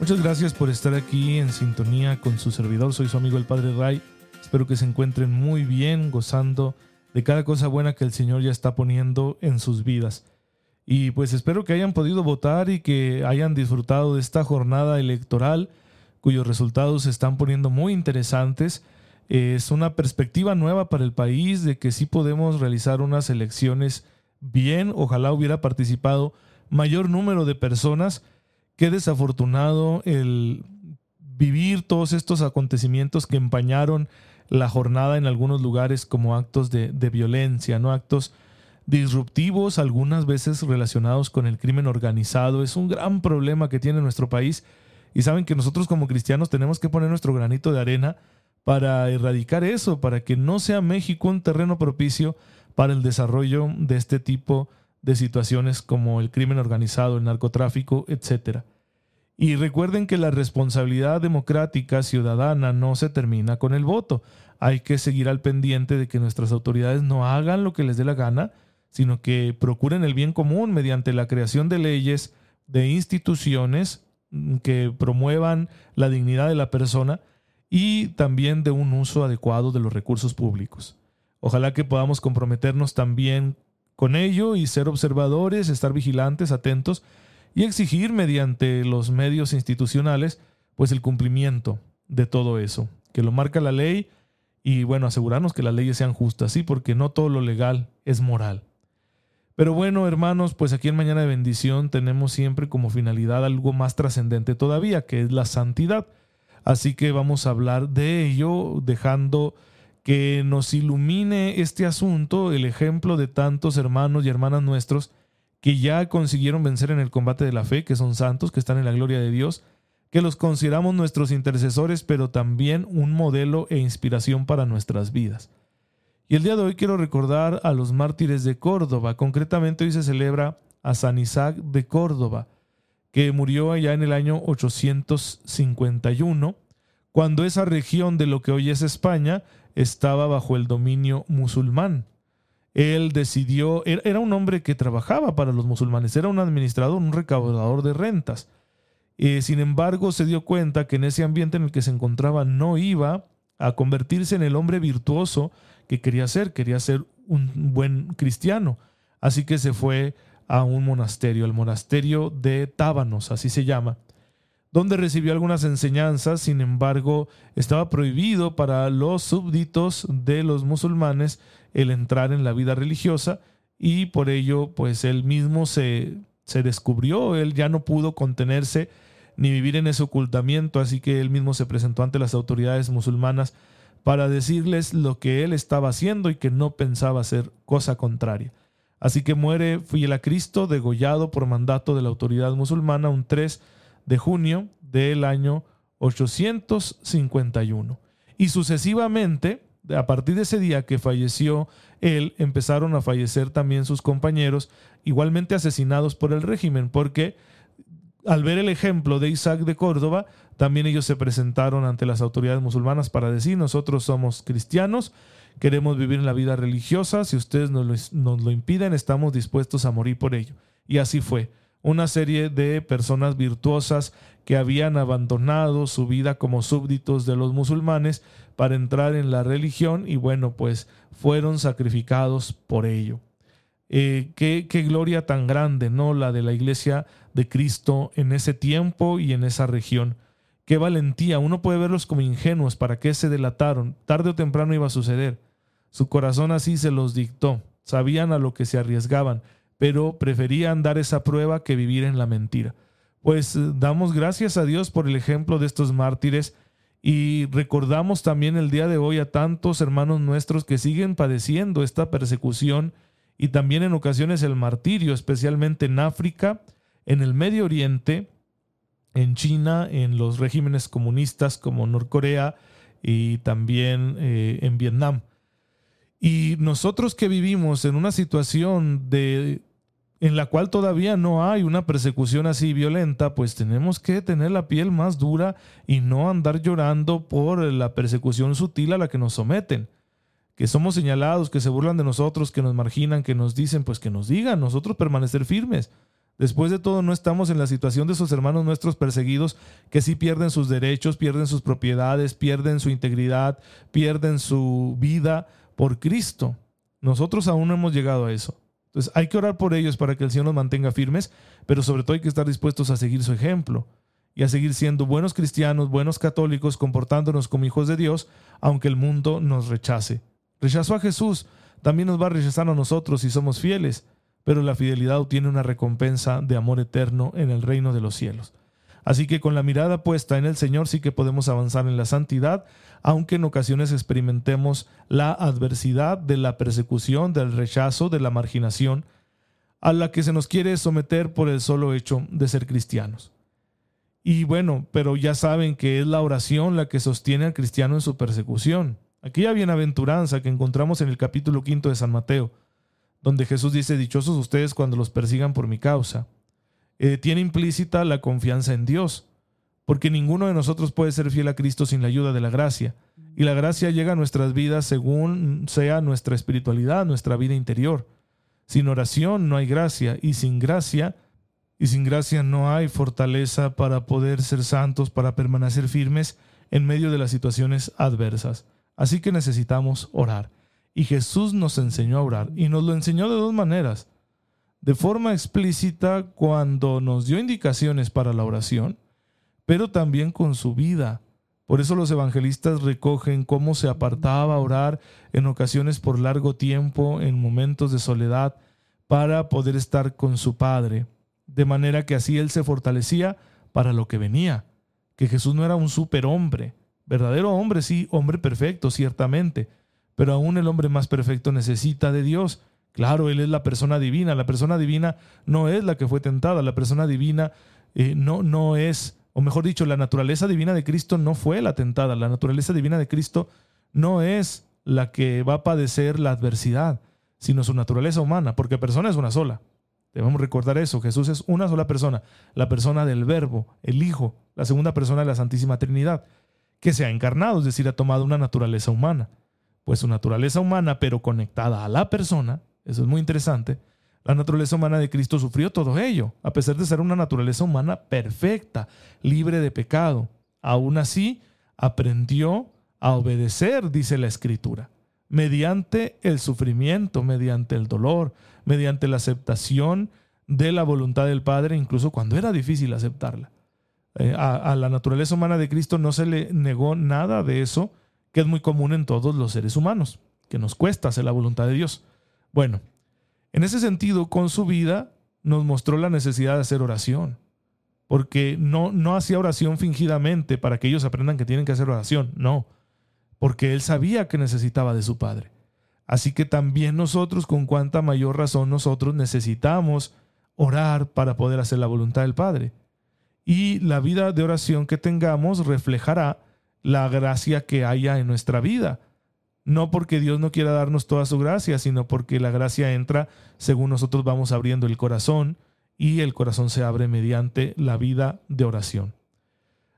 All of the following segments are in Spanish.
Muchas gracias por estar aquí en sintonía con su servidor. Soy su amigo el Padre Ray. Espero que se encuentren muy bien, gozando de cada cosa buena que el Señor ya está poniendo en sus vidas. Y pues espero que hayan podido votar y que hayan disfrutado de esta jornada electoral cuyos resultados se están poniendo muy interesantes. Es una perspectiva nueva para el país de que sí podemos realizar unas elecciones bien, ojalá hubiera participado mayor número de personas. Qué desafortunado el vivir todos estos acontecimientos que empañaron la jornada en algunos lugares como actos de, de, violencia, ¿no? Actos disruptivos, algunas veces relacionados con el crimen organizado. Es un gran problema que tiene nuestro país y saben que nosotros como cristianos tenemos que poner nuestro granito de arena para erradicar eso, para que no sea México un terreno propicio para el desarrollo de este tipo de situaciones como el crimen organizado, el narcotráfico, etc. Y recuerden que la responsabilidad democrática ciudadana no se termina con el voto. Hay que seguir al pendiente de que nuestras autoridades no hagan lo que les dé la gana, sino que procuren el bien común mediante la creación de leyes, de instituciones que promuevan la dignidad de la persona y también de un uso adecuado de los recursos públicos. Ojalá que podamos comprometernos también con ello y ser observadores, estar vigilantes, atentos y exigir mediante los medios institucionales pues el cumplimiento de todo eso, que lo marca la ley y bueno, asegurarnos que las leyes sean justas, sí, porque no todo lo legal es moral. Pero bueno, hermanos, pues aquí en Mañana de Bendición tenemos siempre como finalidad algo más trascendente todavía, que es la santidad. Así que vamos a hablar de ello dejando que nos ilumine este asunto, el ejemplo de tantos hermanos y hermanas nuestros que ya consiguieron vencer en el combate de la fe, que son santos, que están en la gloria de Dios, que los consideramos nuestros intercesores, pero también un modelo e inspiración para nuestras vidas. Y el día de hoy quiero recordar a los mártires de Córdoba, concretamente hoy se celebra a San Isaac de Córdoba, que murió allá en el año 851, cuando esa región de lo que hoy es España estaba bajo el dominio musulmán. Él decidió, era un hombre que trabajaba para los musulmanes, era un administrador, un recaudador de rentas. Eh, sin embargo, se dio cuenta que en ese ambiente en el que se encontraba no iba a convertirse en el hombre virtuoso que quería ser, quería ser un buen cristiano. Así que se fue a un monasterio, el monasterio de Tábanos, así se llama donde recibió algunas enseñanzas, sin embargo, estaba prohibido para los súbditos de los musulmanes el entrar en la vida religiosa y por ello, pues él mismo se, se descubrió, él ya no pudo contenerse ni vivir en ese ocultamiento, así que él mismo se presentó ante las autoridades musulmanas para decirles lo que él estaba haciendo y que no pensaba hacer cosa contraria. Así que muere fiel a Cristo, degollado por mandato de la autoridad musulmana un 3 de junio del año 851. Y sucesivamente, a partir de ese día que falleció él, empezaron a fallecer también sus compañeros, igualmente asesinados por el régimen, porque al ver el ejemplo de Isaac de Córdoba, también ellos se presentaron ante las autoridades musulmanas para decir, nosotros somos cristianos, queremos vivir la vida religiosa, si ustedes nos lo, nos lo impiden, estamos dispuestos a morir por ello. Y así fue una serie de personas virtuosas que habían abandonado su vida como súbditos de los musulmanes para entrar en la religión y bueno, pues fueron sacrificados por ello. Eh, qué, qué gloria tan grande, ¿no? La de la iglesia de Cristo en ese tiempo y en esa región. Qué valentía. Uno puede verlos como ingenuos. ¿Para qué se delataron? Tarde o temprano iba a suceder. Su corazón así se los dictó. Sabían a lo que se arriesgaban pero preferían dar esa prueba que vivir en la mentira. Pues eh, damos gracias a Dios por el ejemplo de estos mártires y recordamos también el día de hoy a tantos hermanos nuestros que siguen padeciendo esta persecución y también en ocasiones el martirio, especialmente en África, en el Medio Oriente en China, en los regímenes comunistas como Norcorea y también eh, en Vietnam. Y nosotros que vivimos en una situación de en la cual todavía no hay una persecución así violenta, pues tenemos que tener la piel más dura y no andar llorando por la persecución sutil a la que nos someten. Que somos señalados, que se burlan de nosotros, que nos marginan, que nos dicen, pues que nos digan, nosotros permanecer firmes. Después de todo, no estamos en la situación de esos hermanos nuestros perseguidos que sí pierden sus derechos, pierden sus propiedades, pierden su integridad, pierden su vida por Cristo. Nosotros aún no hemos llegado a eso. Entonces hay que orar por ellos para que el Señor nos mantenga firmes, pero sobre todo hay que estar dispuestos a seguir su ejemplo y a seguir siendo buenos cristianos, buenos católicos, comportándonos como hijos de Dios, aunque el mundo nos rechace. Rechazó a Jesús, también nos va a rechazar a nosotros si somos fieles, pero la fidelidad obtiene una recompensa de amor eterno en el reino de los cielos. Así que con la mirada puesta en el Señor sí que podemos avanzar en la santidad, aunque en ocasiones experimentemos la adversidad de la persecución, del rechazo, de la marginación, a la que se nos quiere someter por el solo hecho de ser cristianos. Y bueno, pero ya saben que es la oración la que sostiene al cristiano en su persecución. Aquella bienaventuranza que encontramos en el capítulo quinto de San Mateo, donde Jesús dice, Dichosos ustedes cuando los persigan por mi causa, eh, tiene implícita la confianza en Dios porque ninguno de nosotros puede ser fiel a Cristo sin la ayuda de la gracia. Y la gracia llega a nuestras vidas según sea nuestra espiritualidad, nuestra vida interior. Sin oración no hay gracia y sin gracia y sin gracia no hay fortaleza para poder ser santos, para permanecer firmes en medio de las situaciones adversas. Así que necesitamos orar. Y Jesús nos enseñó a orar y nos lo enseñó de dos maneras. De forma explícita cuando nos dio indicaciones para la oración pero también con su vida. Por eso los evangelistas recogen cómo se apartaba a orar en ocasiones por largo tiempo, en momentos de soledad, para poder estar con su Padre, de manera que así él se fortalecía para lo que venía, que Jesús no era un superhombre, verdadero hombre, sí, hombre perfecto, ciertamente, pero aún el hombre más perfecto necesita de Dios. Claro, Él es la persona divina, la persona divina no es la que fue tentada, la persona divina eh, no, no es o mejor dicho, la naturaleza divina de Cristo no fue la tentada, la naturaleza divina de Cristo no es la que va a padecer la adversidad, sino su naturaleza humana, porque persona es una sola. Debemos recordar eso, Jesús es una sola persona, la persona del Verbo, el Hijo, la segunda persona de la Santísima Trinidad, que se ha encarnado, es decir, ha tomado una naturaleza humana. Pues su naturaleza humana, pero conectada a la persona, eso es muy interesante, la naturaleza humana de Cristo sufrió todo ello, a pesar de ser una naturaleza humana perfecta, libre de pecado. Aún así, aprendió a obedecer, dice la Escritura, mediante el sufrimiento, mediante el dolor, mediante la aceptación de la voluntad del Padre, incluso cuando era difícil aceptarla. Eh, a, a la naturaleza humana de Cristo no se le negó nada de eso, que es muy común en todos los seres humanos, que nos cuesta hacer la voluntad de Dios. Bueno, en ese sentido, con su vida nos mostró la necesidad de hacer oración, porque no, no hacía oración fingidamente para que ellos aprendan que tienen que hacer oración, no, porque él sabía que necesitaba de su Padre. Así que también nosotros, con cuánta mayor razón nosotros necesitamos orar para poder hacer la voluntad del Padre. Y la vida de oración que tengamos reflejará la gracia que haya en nuestra vida no porque Dios no quiera darnos toda su gracia, sino porque la gracia entra según nosotros vamos abriendo el corazón y el corazón se abre mediante la vida de oración.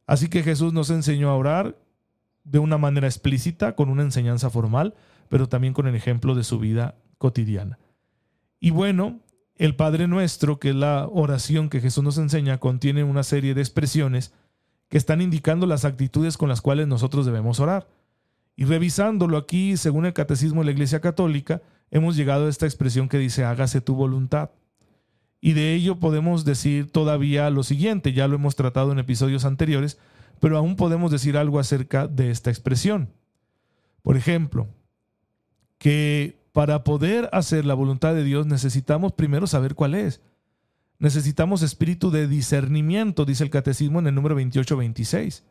Así que Jesús nos enseñó a orar de una manera explícita, con una enseñanza formal, pero también con el ejemplo de su vida cotidiana. Y bueno, el Padre Nuestro, que es la oración que Jesús nos enseña, contiene una serie de expresiones que están indicando las actitudes con las cuales nosotros debemos orar. Y revisándolo aquí, según el Catecismo de la Iglesia Católica, hemos llegado a esta expresión que dice, hágase tu voluntad. Y de ello podemos decir todavía lo siguiente, ya lo hemos tratado en episodios anteriores, pero aún podemos decir algo acerca de esta expresión. Por ejemplo, que para poder hacer la voluntad de Dios necesitamos primero saber cuál es. Necesitamos espíritu de discernimiento, dice el catecismo en el número 28-26.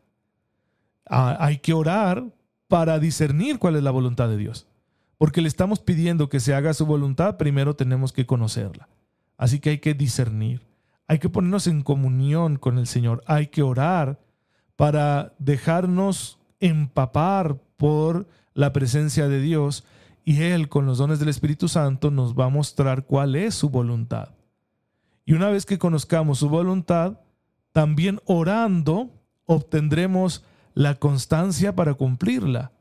Ah, hay que orar para discernir cuál es la voluntad de Dios. Porque le estamos pidiendo que se haga su voluntad, primero tenemos que conocerla. Así que hay que discernir, hay que ponernos en comunión con el Señor, hay que orar para dejarnos empapar por la presencia de Dios y Él con los dones del Espíritu Santo nos va a mostrar cuál es su voluntad. Y una vez que conozcamos su voluntad, también orando obtendremos la constancia para cumplirla.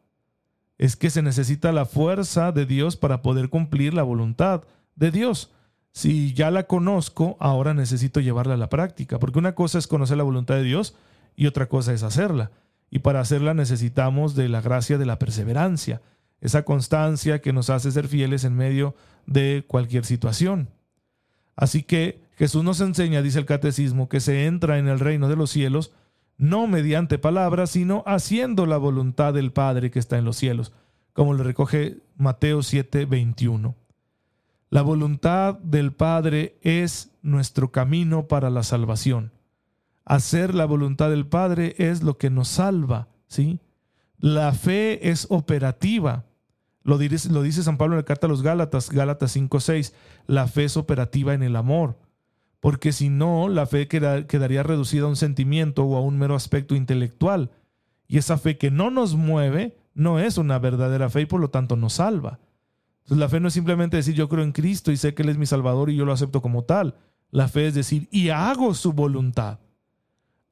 Es que se necesita la fuerza de Dios para poder cumplir la voluntad de Dios. Si ya la conozco, ahora necesito llevarla a la práctica, porque una cosa es conocer la voluntad de Dios y otra cosa es hacerla. Y para hacerla necesitamos de la gracia de la perseverancia, esa constancia que nos hace ser fieles en medio de cualquier situación. Así que Jesús nos enseña, dice el catecismo, que se entra en el reino de los cielos no mediante palabras, sino haciendo la voluntad del Padre que está en los cielos, como le recoge Mateo 7, 21. La voluntad del Padre es nuestro camino para la salvación. Hacer la voluntad del Padre es lo que nos salva, ¿sí? La fe es operativa. Lo dice, San Pablo en la carta a los Gálatas, Gálatas 5:6. La fe es operativa en el amor, porque si no, la fe quedaría reducida a un sentimiento o a un mero aspecto intelectual. Y esa fe que no nos mueve no es una verdadera fe y por lo tanto nos salva. Entonces la fe no es simplemente decir yo creo en Cristo y sé que Él es mi Salvador y yo lo acepto como tal. La fe es decir y hago su voluntad.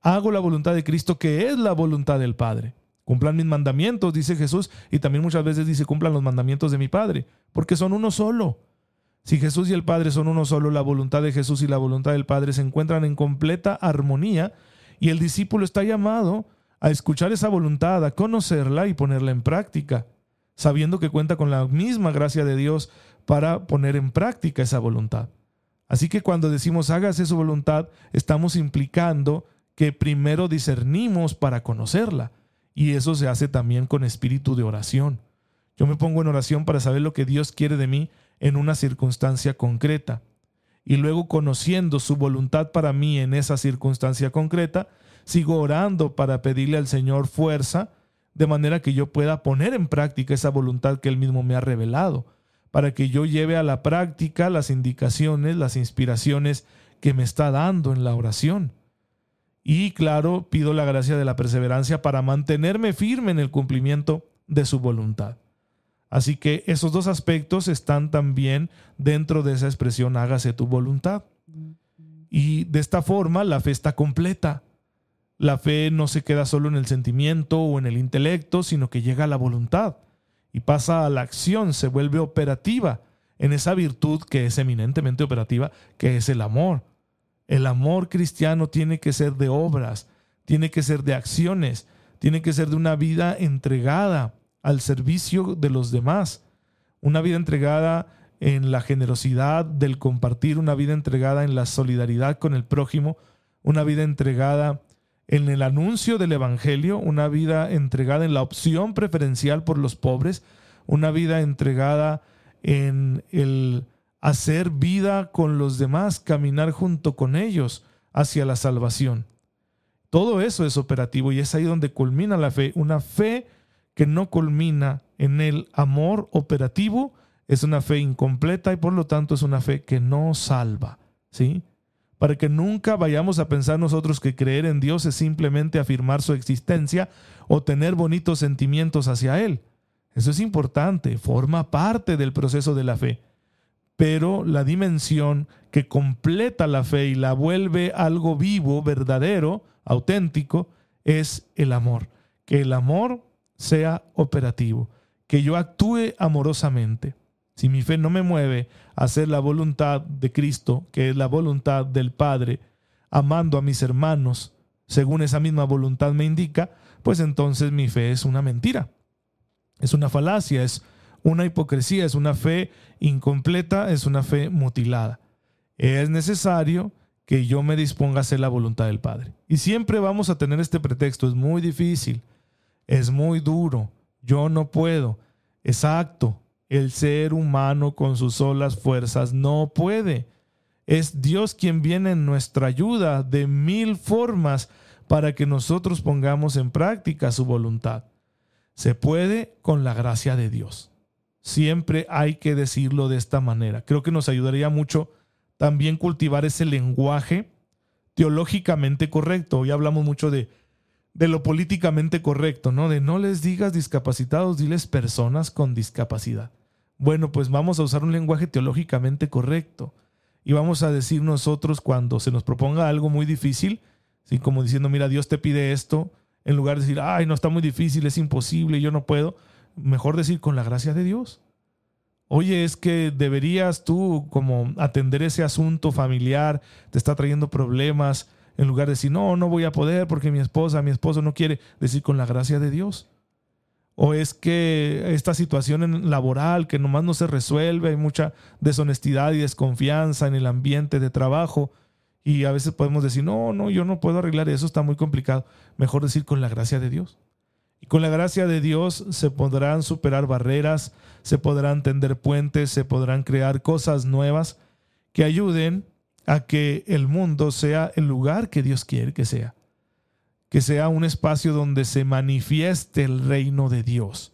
Hago la voluntad de Cristo que es la voluntad del Padre. Cumplan mis mandamientos, dice Jesús, y también muchas veces dice, cumplan los mandamientos de mi Padre, porque son uno solo. Si Jesús y el Padre son uno solo, la voluntad de Jesús y la voluntad del Padre se encuentran en completa armonía y el discípulo está llamado a escuchar esa voluntad, a conocerla y ponerla en práctica, sabiendo que cuenta con la misma gracia de Dios para poner en práctica esa voluntad. Así que cuando decimos hágase su voluntad, estamos implicando que primero discernimos para conocerla y eso se hace también con espíritu de oración. Yo me pongo en oración para saber lo que Dios quiere de mí en una circunstancia concreta. Y luego conociendo su voluntad para mí en esa circunstancia concreta, sigo orando para pedirle al Señor fuerza, de manera que yo pueda poner en práctica esa voluntad que Él mismo me ha revelado, para que yo lleve a la práctica las indicaciones, las inspiraciones que me está dando en la oración. Y claro, pido la gracia de la perseverancia para mantenerme firme en el cumplimiento de su voluntad. Así que esos dos aspectos están también dentro de esa expresión hágase tu voluntad. Y de esta forma la fe está completa. La fe no se queda solo en el sentimiento o en el intelecto, sino que llega a la voluntad y pasa a la acción, se vuelve operativa en esa virtud que es eminentemente operativa, que es el amor. El amor cristiano tiene que ser de obras, tiene que ser de acciones, tiene que ser de una vida entregada al servicio de los demás, una vida entregada en la generosidad del compartir, una vida entregada en la solidaridad con el prójimo, una vida entregada en el anuncio del Evangelio, una vida entregada en la opción preferencial por los pobres, una vida entregada en el hacer vida con los demás, caminar junto con ellos hacia la salvación. Todo eso es operativo y es ahí donde culmina la fe. Una fe que no culmina en el amor operativo es una fe incompleta y por lo tanto es una fe que no salva. ¿Sí? Para que nunca vayamos a pensar nosotros que creer en Dios es simplemente afirmar su existencia o tener bonitos sentimientos hacia Él. Eso es importante, forma parte del proceso de la fe pero la dimensión que completa la fe y la vuelve algo vivo, verdadero, auténtico, es el amor. Que el amor sea operativo, que yo actúe amorosamente. Si mi fe no me mueve a hacer la voluntad de Cristo, que es la voluntad del Padre, amando a mis hermanos, según esa misma voluntad me indica, pues entonces mi fe es una mentira, es una falacia, es una hipocresía, es una fe incompleta, es una fe mutilada. Es necesario que yo me disponga a hacer la voluntad del Padre. Y siempre vamos a tener este pretexto, es muy difícil, es muy duro, yo no puedo. Exacto, el ser humano con sus solas fuerzas no puede. Es Dios quien viene en nuestra ayuda de mil formas para que nosotros pongamos en práctica su voluntad. Se puede con la gracia de Dios. Siempre hay que decirlo de esta manera. Creo que nos ayudaría mucho también cultivar ese lenguaje teológicamente correcto. Hoy hablamos mucho de, de lo políticamente correcto, ¿no? De no les digas discapacitados, diles personas con discapacidad. Bueno, pues vamos a usar un lenguaje teológicamente correcto y vamos a decir nosotros cuando se nos proponga algo muy difícil, ¿sí? como diciendo, mira, Dios te pide esto, en lugar de decir, ay, no está muy difícil, es imposible, yo no puedo, mejor decir con la gracia de Dios. Oye, es que deberías tú como atender ese asunto familiar, te está trayendo problemas, en lugar de decir, no, no voy a poder porque mi esposa, mi esposo no quiere, decir con la gracia de Dios o es que esta situación laboral que nomás no se resuelve, hay mucha deshonestidad y desconfianza en el ambiente de trabajo y a veces podemos decir, no, no, yo no puedo arreglar eso, está muy complicado. Mejor decir con la gracia de Dios. Y con la gracia de Dios se podrán superar barreras, se podrán tender puentes, se podrán crear cosas nuevas que ayuden a que el mundo sea el lugar que Dios quiere que sea que sea un espacio donde se manifieste el reino de Dios.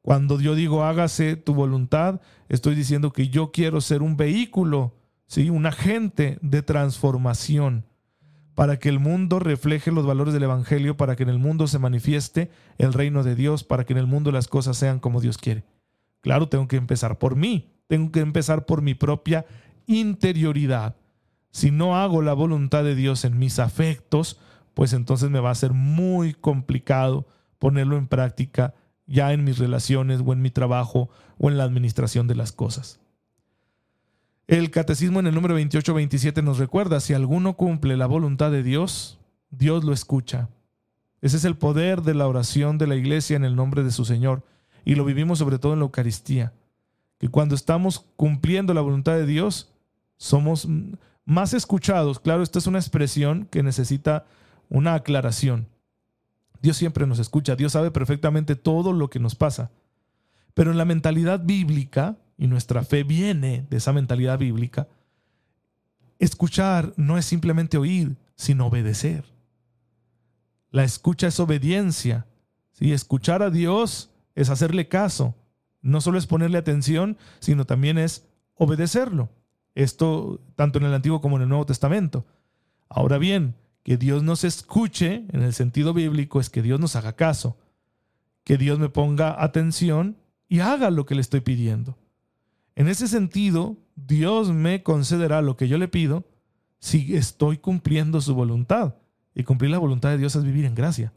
Cuando yo digo hágase tu voluntad, estoy diciendo que yo quiero ser un vehículo, ¿sí? un agente de transformación para que el mundo refleje los valores del Evangelio, para que en el mundo se manifieste el reino de Dios, para que en el mundo las cosas sean como Dios quiere. Claro, tengo que empezar por mí, tengo que empezar por mi propia interioridad. Si no hago la voluntad de Dios en mis afectos, pues entonces me va a ser muy complicado ponerlo en práctica ya en mis relaciones o en mi trabajo o en la administración de las cosas. El catecismo en el número 28-27 nos recuerda, si alguno cumple la voluntad de Dios, Dios lo escucha. Ese es el poder de la oración de la iglesia en el nombre de su Señor y lo vivimos sobre todo en la Eucaristía, que cuando estamos cumpliendo la voluntad de Dios, somos más escuchados. Claro, esta es una expresión que necesita una aclaración. Dios siempre nos escucha, Dios sabe perfectamente todo lo que nos pasa. Pero en la mentalidad bíblica, y nuestra fe viene de esa mentalidad bíblica, escuchar no es simplemente oír, sino obedecer. La escucha es obediencia. ¿sí? Escuchar a Dios es hacerle caso. No solo es ponerle atención, sino también es obedecerlo. Esto tanto en el Antiguo como en el Nuevo Testamento. Ahora bien, que Dios nos escuche, en el sentido bíblico, es que Dios nos haga caso, que Dios me ponga atención y haga lo que le estoy pidiendo. En ese sentido, Dios me concederá lo que yo le pido si estoy cumpliendo su voluntad. Y cumplir la voluntad de Dios es vivir en gracia.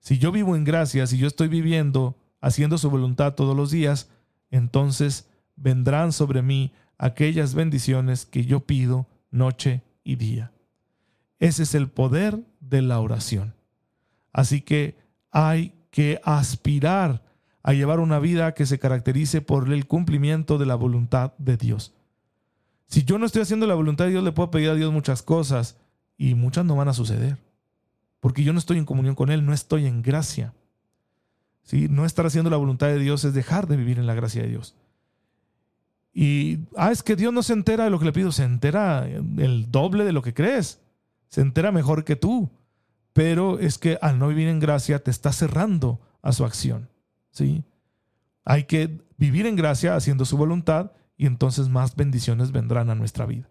Si yo vivo en gracia, si yo estoy viviendo, haciendo su voluntad todos los días, entonces vendrán sobre mí aquellas bendiciones que yo pido noche y día. Ese es el poder de la oración. Así que hay que aspirar a llevar una vida que se caracterice por el cumplimiento de la voluntad de Dios. Si yo no estoy haciendo la voluntad de Dios, le puedo pedir a Dios muchas cosas y muchas no van a suceder. Porque yo no estoy en comunión con Él, no estoy en gracia. ¿Sí? No estar haciendo la voluntad de Dios es dejar de vivir en la gracia de Dios. Y, ah, es que Dios no se entera de lo que le pido, se entera el doble de lo que crees se entera mejor que tú, pero es que al no vivir en gracia te está cerrando a su acción. ¿sí? Hay que vivir en gracia haciendo su voluntad y entonces más bendiciones vendrán a nuestra vida.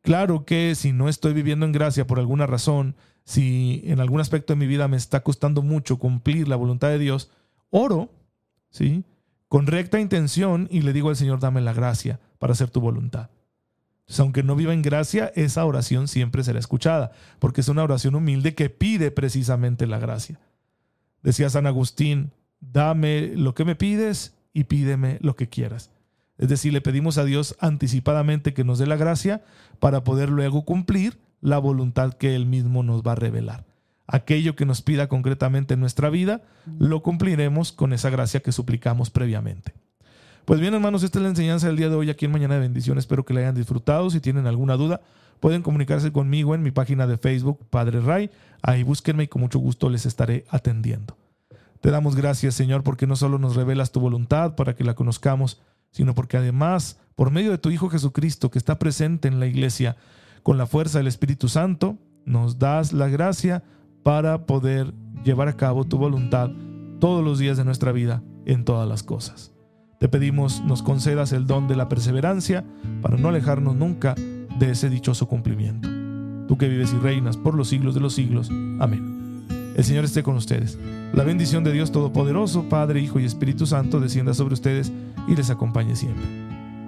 Claro que si no estoy viviendo en gracia por alguna razón, si en algún aspecto de mi vida me está costando mucho cumplir la voluntad de Dios, oro, ¿sí? Con recta intención y le digo al Señor, dame la gracia para hacer tu voluntad aunque no viva en gracia, esa oración siempre será escuchada, porque es una oración humilde que pide precisamente la gracia. Decía San Agustín, dame lo que me pides y pídeme lo que quieras. Es decir, le pedimos a Dios anticipadamente que nos dé la gracia para poder luego cumplir la voluntad que Él mismo nos va a revelar. Aquello que nos pida concretamente en nuestra vida, lo cumpliremos con esa gracia que suplicamos previamente. Pues bien, hermanos, esta es la enseñanza del día de hoy aquí en Mañana de Bendición. Espero que la hayan disfrutado. Si tienen alguna duda, pueden comunicarse conmigo en mi página de Facebook, Padre Ray. Ahí búsquenme y con mucho gusto les estaré atendiendo. Te damos gracias, Señor, porque no solo nos revelas tu voluntad para que la conozcamos, sino porque además, por medio de tu Hijo Jesucristo, que está presente en la iglesia, con la fuerza del Espíritu Santo, nos das la gracia para poder llevar a cabo tu voluntad todos los días de nuestra vida en todas las cosas. Te pedimos nos concedas el don de la perseverancia para no alejarnos nunca de ese dichoso cumplimiento. tú que vives y reinas por los siglos de los siglos. Amén. El Señor esté con ustedes. La bendición de Dios Todopoderoso, Padre, Hijo y Espíritu Santo, descienda sobre ustedes y les acompañe siempre.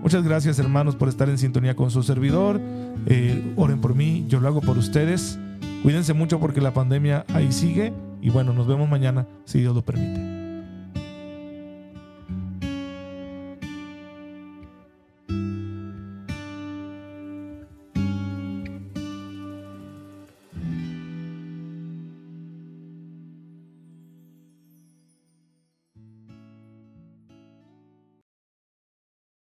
Muchas gracias hermanos por estar en sintonía con su servidor. Eh, oren por mí, yo lo hago por ustedes. Cuídense mucho porque la pandemia ahí sigue y bueno, nos vemos mañana si Dios lo permite.